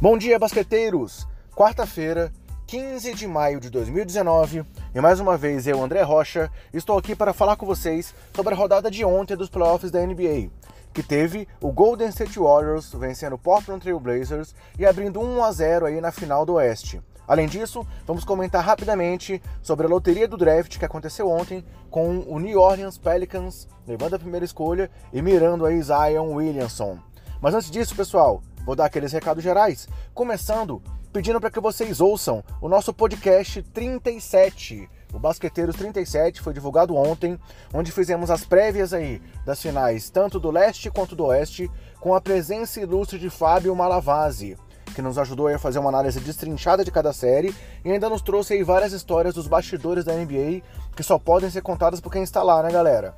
Bom dia, basqueteiros! Quarta-feira, 15 de maio de 2019, e mais uma vez eu, André Rocha, estou aqui para falar com vocês sobre a rodada de ontem dos playoffs da NBA, que teve o Golden State Warriors vencendo o Portland Trail Blazers e abrindo 1 a 0 aí na final do Oeste. Além disso, vamos comentar rapidamente sobre a loteria do draft que aconteceu ontem com o New Orleans Pelicans levando a primeira escolha e mirando aí Zion Williamson. Mas antes disso, pessoal, Vou dar aqueles recados gerais, começando pedindo para que vocês ouçam o nosso podcast 37. O Basqueteiros 37 foi divulgado ontem, onde fizemos as prévias aí das finais, tanto do leste quanto do oeste, com a presença ilustre de Fábio Malavasi, que nos ajudou a fazer uma análise destrinchada de cada série e ainda nos trouxe aí várias histórias dos bastidores da NBA que só podem ser contadas por quem está lá, né, galera?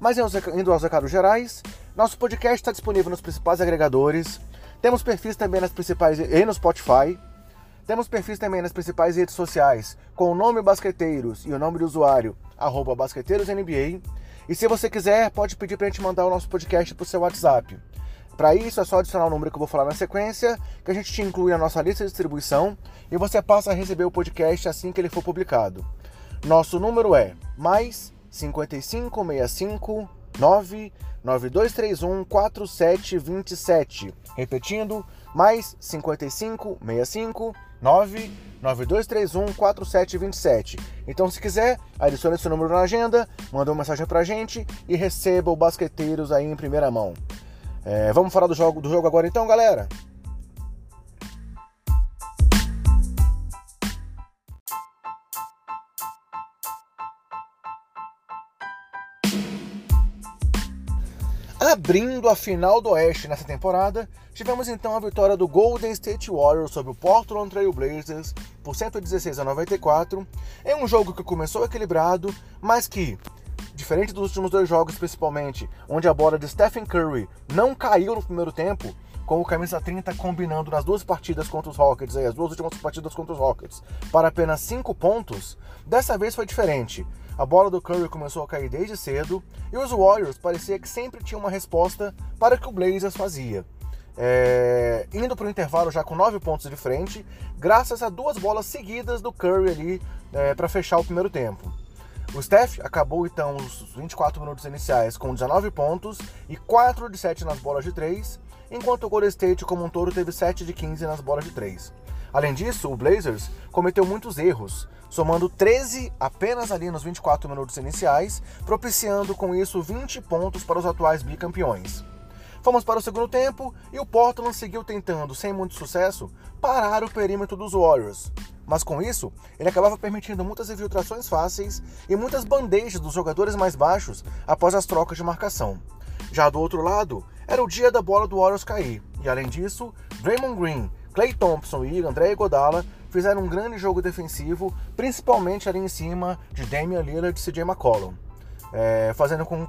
Mas indo aos recados gerais, nosso podcast está disponível nos principais agregadores. Temos perfis também nas principais e no Spotify. Temos perfis também nas principais redes sociais com o nome Basqueteiros e o nome do usuário arroba BasqueteirosNBA. E se você quiser, pode pedir para a gente mandar o nosso podcast para o seu WhatsApp. Para isso é só adicionar o número que eu vou falar na sequência, que a gente te inclui na nossa lista de distribuição e você passa a receber o podcast assim que ele for publicado. Nosso número é mais 5565 99231 4727. Repetindo, mais 55 65 99231 4727. Então, se quiser, adicione esse número na agenda, manda uma mensagem pra gente e receba o Basqueteiros aí em primeira mão. É, vamos falar do jogo, do jogo agora então, galera? Abrindo a final do Oeste nessa temporada, tivemos então a vitória do Golden State Warriors sobre o Portland Trail Blazers por 116 a 94. É um jogo que começou equilibrado, mas que, diferente dos últimos dois jogos principalmente, onde a bola de Stephen Curry não caiu no primeiro tempo, com o camisa 30 combinando nas duas partidas contra os Rockets, aí, as duas últimas partidas contra os Rockets, para apenas 5 pontos, dessa vez foi diferente. A bola do Curry começou a cair desde cedo e os Warriors parecia que sempre tinham uma resposta para o que o Blazers fazia. É, indo para o intervalo já com 9 pontos de frente, graças a duas bolas seguidas do Curry ali é, para fechar o primeiro tempo. O Steph acabou então os 24 minutos iniciais com 19 pontos e 4 de 7 nas bolas de 3, enquanto o Golden State como um todo teve 7 de 15 nas bolas de 3. Além disso, o Blazers cometeu muitos erros, somando 13 apenas ali nos 24 minutos iniciais, propiciando com isso 20 pontos para os atuais bicampeões. Fomos para o segundo tempo e o Portland seguiu tentando, sem muito sucesso, parar o perímetro dos Warriors. Mas com isso, ele acabava permitindo muitas infiltrações fáceis e muitas bandejas dos jogadores mais baixos após as trocas de marcação. Já do outro lado, era o dia da bola do Warriors cair, e além disso, Draymond Green Clay Thompson e André Iguodala fizeram um grande jogo defensivo, principalmente ali em cima de Damian Lillard e CJ McCollum, é, fazendo, com,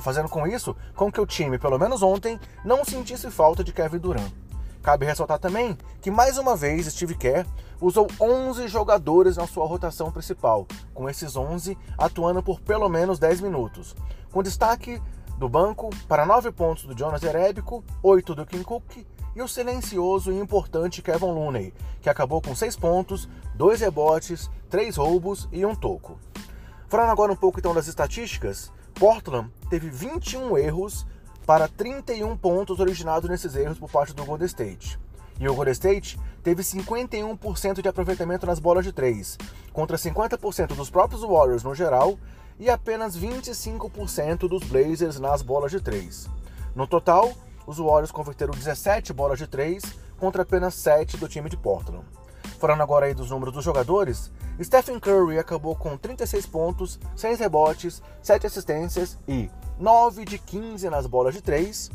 fazendo com isso com que o time, pelo menos ontem, não sentisse falta de Kevin Durant. Cabe ressaltar também que mais uma vez Steve Kerr usou 11 jogadores na sua rotação principal, com esses 11 atuando por pelo menos 10 minutos, com destaque do banco para 9 pontos do Jonas Jerebico, 8 do Kim Cook e o silencioso e importante Kevin Looney, que acabou com 6 pontos, 2 rebotes, 3 roubos e um toco. Falando agora um pouco então das estatísticas, Portland teve 21 erros para 31 pontos originados nesses erros por parte do Golden State. E o Golden State teve 51% de aproveitamento nas bolas de 3, contra 50% dos próprios Warriors no geral e apenas 25% dos Blazers nas bolas de 3. No total, os Warriors converteram 17 bolas de 3 contra apenas 7 do time de Portland. Falando agora aí dos números dos jogadores, Stephen Curry acabou com 36 pontos, 6 rebotes, 7 assistências e 9 de 15 nas bolas de 3.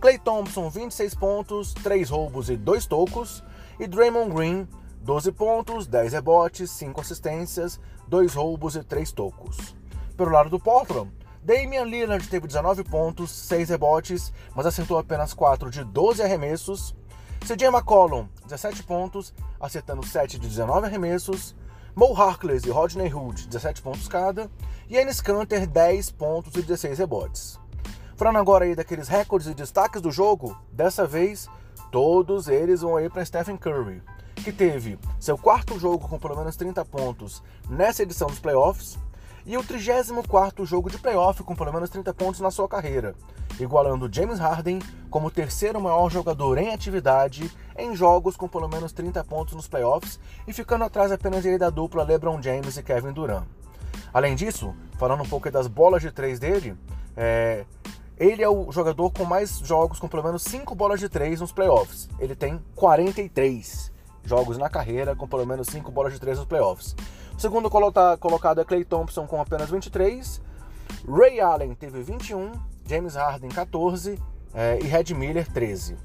Clay Thompson, 26 pontos, 3 roubos e 2 tocos. E Draymond Green, 12 pontos, 10 rebotes, 5 assistências, 2 roubos e 3 tocos. Pelo lado do Portland, Damian Lillard teve 19 pontos, 6 rebotes, mas acertou apenas 4 de 12 arremessos. CJ McCollum, 17 pontos, acertando 7 de 19 arremessos. Mo Harkless e Rodney Hood, 17 pontos cada. E Ennis Canter, 10 pontos e 16 rebotes. Falando agora aí daqueles recordes e destaques do jogo, dessa vez Todos eles vão aí para Stephen Curry, que teve seu quarto jogo com pelo menos 30 pontos nessa edição dos playoffs e o 34º jogo de playoff com pelo menos 30 pontos na sua carreira, igualando James Harden como o terceiro maior jogador em atividade em jogos com pelo menos 30 pontos nos playoffs e ficando atrás apenas da dupla LeBron James e Kevin Durant. Além disso, falando um pouco das bolas de três dele, é, ele é o jogador com mais jogos com pelo menos 5 bolas de três nos playoffs. Ele tem 43 jogos na carreira com pelo menos 5 bolas de três nos playoffs. Segundo colocado é Clay Thompson com apenas 23. Ray Allen teve 21, James Harden 14 é, e Red Miller 13.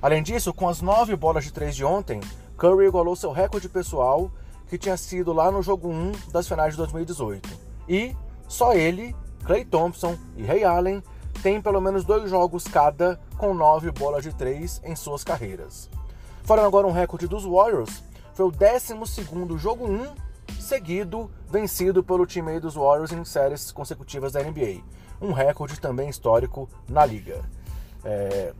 Além disso, com as 9 bolas de 3 de ontem, Curry igualou seu recorde pessoal que tinha sido lá no jogo 1 das finais de 2018. E só ele, Clay Thompson e Ray Allen têm pelo menos dois jogos cada com 9 bolas de 3 em suas carreiras. Falando agora um recorde dos Warriors, foi o 12 jogo 1 seguido vencido pelo time dos Warriors em séries consecutivas da NBA. Um recorde também histórico na liga. É...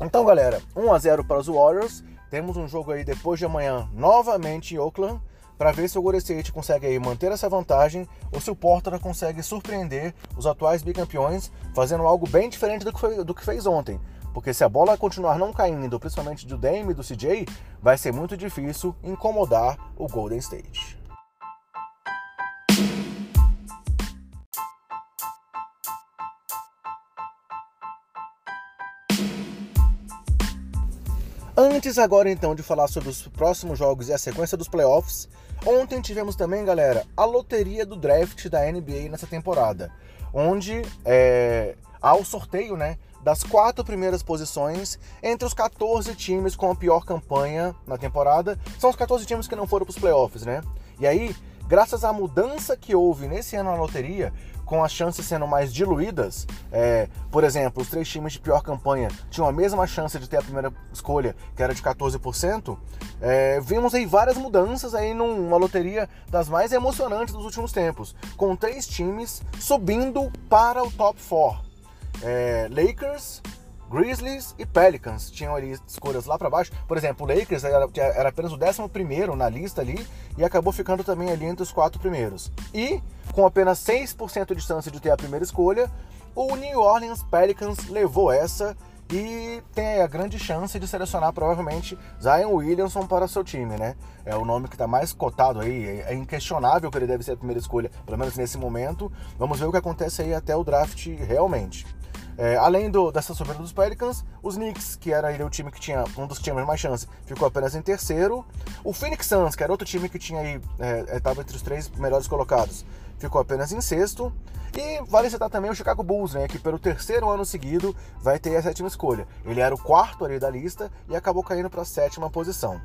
Então, galera, 1 a 0 para os Warriors. Temos um jogo aí depois de amanhã novamente em Oakland para ver se o Golden State consegue aí manter essa vantagem ou se o Portland consegue surpreender os atuais bicampeões fazendo algo bem diferente do que, foi, do que fez ontem. Porque se a bola continuar não caindo, principalmente do Dame e do CJ, vai ser muito difícil incomodar o Golden State. Antes agora então de falar sobre os próximos jogos e a sequência dos playoffs, ontem tivemos também, galera, a loteria do draft da NBA nessa temporada, onde é, há o sorteio, né, das quatro primeiras posições entre os 14 times com a pior campanha na temporada. São os 14 times que não foram para os playoffs, né? E aí, graças à mudança que houve nesse ano na loteria, com as chances sendo mais diluídas, é, por exemplo, os três times de pior campanha tinham a mesma chance de ter a primeira escolha, que era de 14%, é, vimos aí várias mudanças aí numa loteria das mais emocionantes dos últimos tempos, com três times subindo para o top 4. É, Lakers, Grizzlies e Pelicans tinham ali escolhas lá para baixo. Por exemplo, o Lakers era, era apenas o 11 na lista ali e acabou ficando também ali entre os quatro primeiros. E com apenas 6% de chance de ter a primeira escolha, o New Orleans Pelicans levou essa e tem a grande chance de selecionar provavelmente Zion Williamson para seu time, né? É o nome que está mais cotado aí, é inquestionável que ele deve ser a primeira escolha, pelo menos nesse momento. Vamos ver o que acontece aí até o draft realmente. É, além do, dessa subida dos Pelicans, os Knicks, que era o time que tinha um dos tinha mais chance, ficou apenas em terceiro. O Phoenix Suns, que era outro time que tinha aí estava é, entre os três melhores colocados, ficou apenas em sexto. E vale citar também o Chicago Bulls, né, que pelo terceiro ano seguido vai ter a sétima escolha. Ele era o quarto ali da lista e acabou caindo para a sétima posição.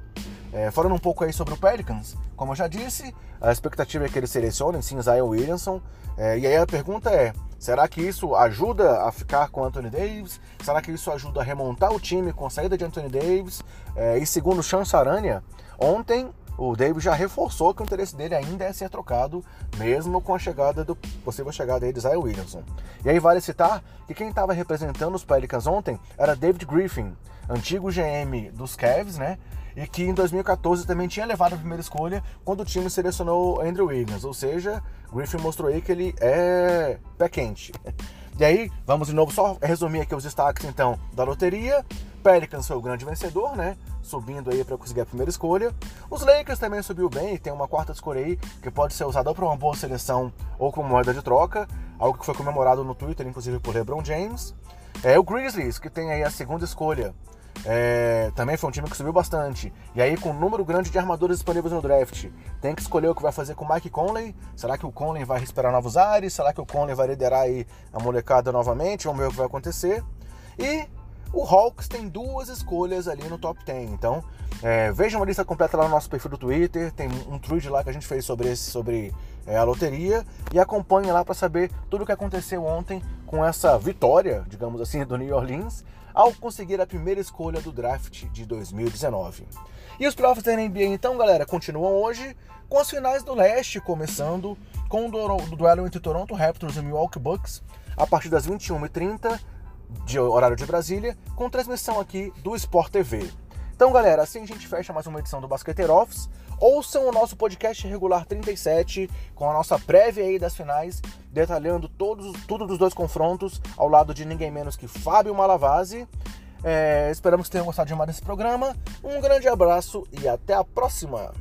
É, falando um pouco aí sobre o Pelicans, como eu já disse, a expectativa é que eles selecionem sim Zion Williamson. É, e aí a pergunta é: será que isso ajuda a ficar com Anthony Davis? Será que isso ajuda a remontar o time com a saída de Anthony Davis? É, e segundo Aranha, ontem o Davis já reforçou que o interesse dele ainda é ser trocado, mesmo com a chegada do possível chegada aí de Zion Williamson. E aí vale citar que quem estava representando os Pelicans ontem era David Griffin, antigo GM dos Cavs, né? E que em 2014 também tinha levado a primeira escolha quando o time selecionou Andrew Wiggins, ou seja, Griffin mostrou aí que ele é pé quente. E aí, vamos de novo só resumir aqui os destaques então da loteria. Pelicans foi o grande vencedor, né? Subindo aí para conseguir a primeira escolha. Os Lakers também subiu bem, tem uma quarta escolha aí que pode ser usada para uma boa seleção ou como moeda de troca, algo que foi comemorado no Twitter, inclusive por LeBron James. É o Grizzlies, que tem aí a segunda escolha é, também foi um time que subiu bastante. E aí, com um número grande de armadores disponíveis no draft, tem que escolher o que vai fazer com o Mike Conley. Será que o Conley vai respirar novos ares? Será que o Conley vai liderar aí a molecada novamente? Vamos ver o que vai acontecer. E o Hawks tem duas escolhas ali no top 10. Então, é, vejam a lista completa lá no nosso perfil do Twitter. Tem um tweet lá que a gente fez sobre, esse, sobre é, a loteria. E acompanhe lá para saber tudo o que aconteceu ontem com essa vitória, digamos assim, do New Orleans ao conseguir a primeira escolha do draft de 2019. E os playoffs da NBA, então, galera, continuam hoje com as finais do leste, começando com o duelo entre Toronto Raptors e Milwaukee Bucks a partir das 21h30 de horário de Brasília, com transmissão aqui do Sport TV. Então, galera, assim a gente fecha mais uma edição do Basqueteiro Office. Ouçam o nosso podcast regular 37, com a nossa prévia aí das finais, detalhando todos, tudo dos dois confrontos, ao lado de ninguém menos que Fábio Malavase. É, esperamos que tenham gostado de mais desse programa. Um grande abraço e até a próxima!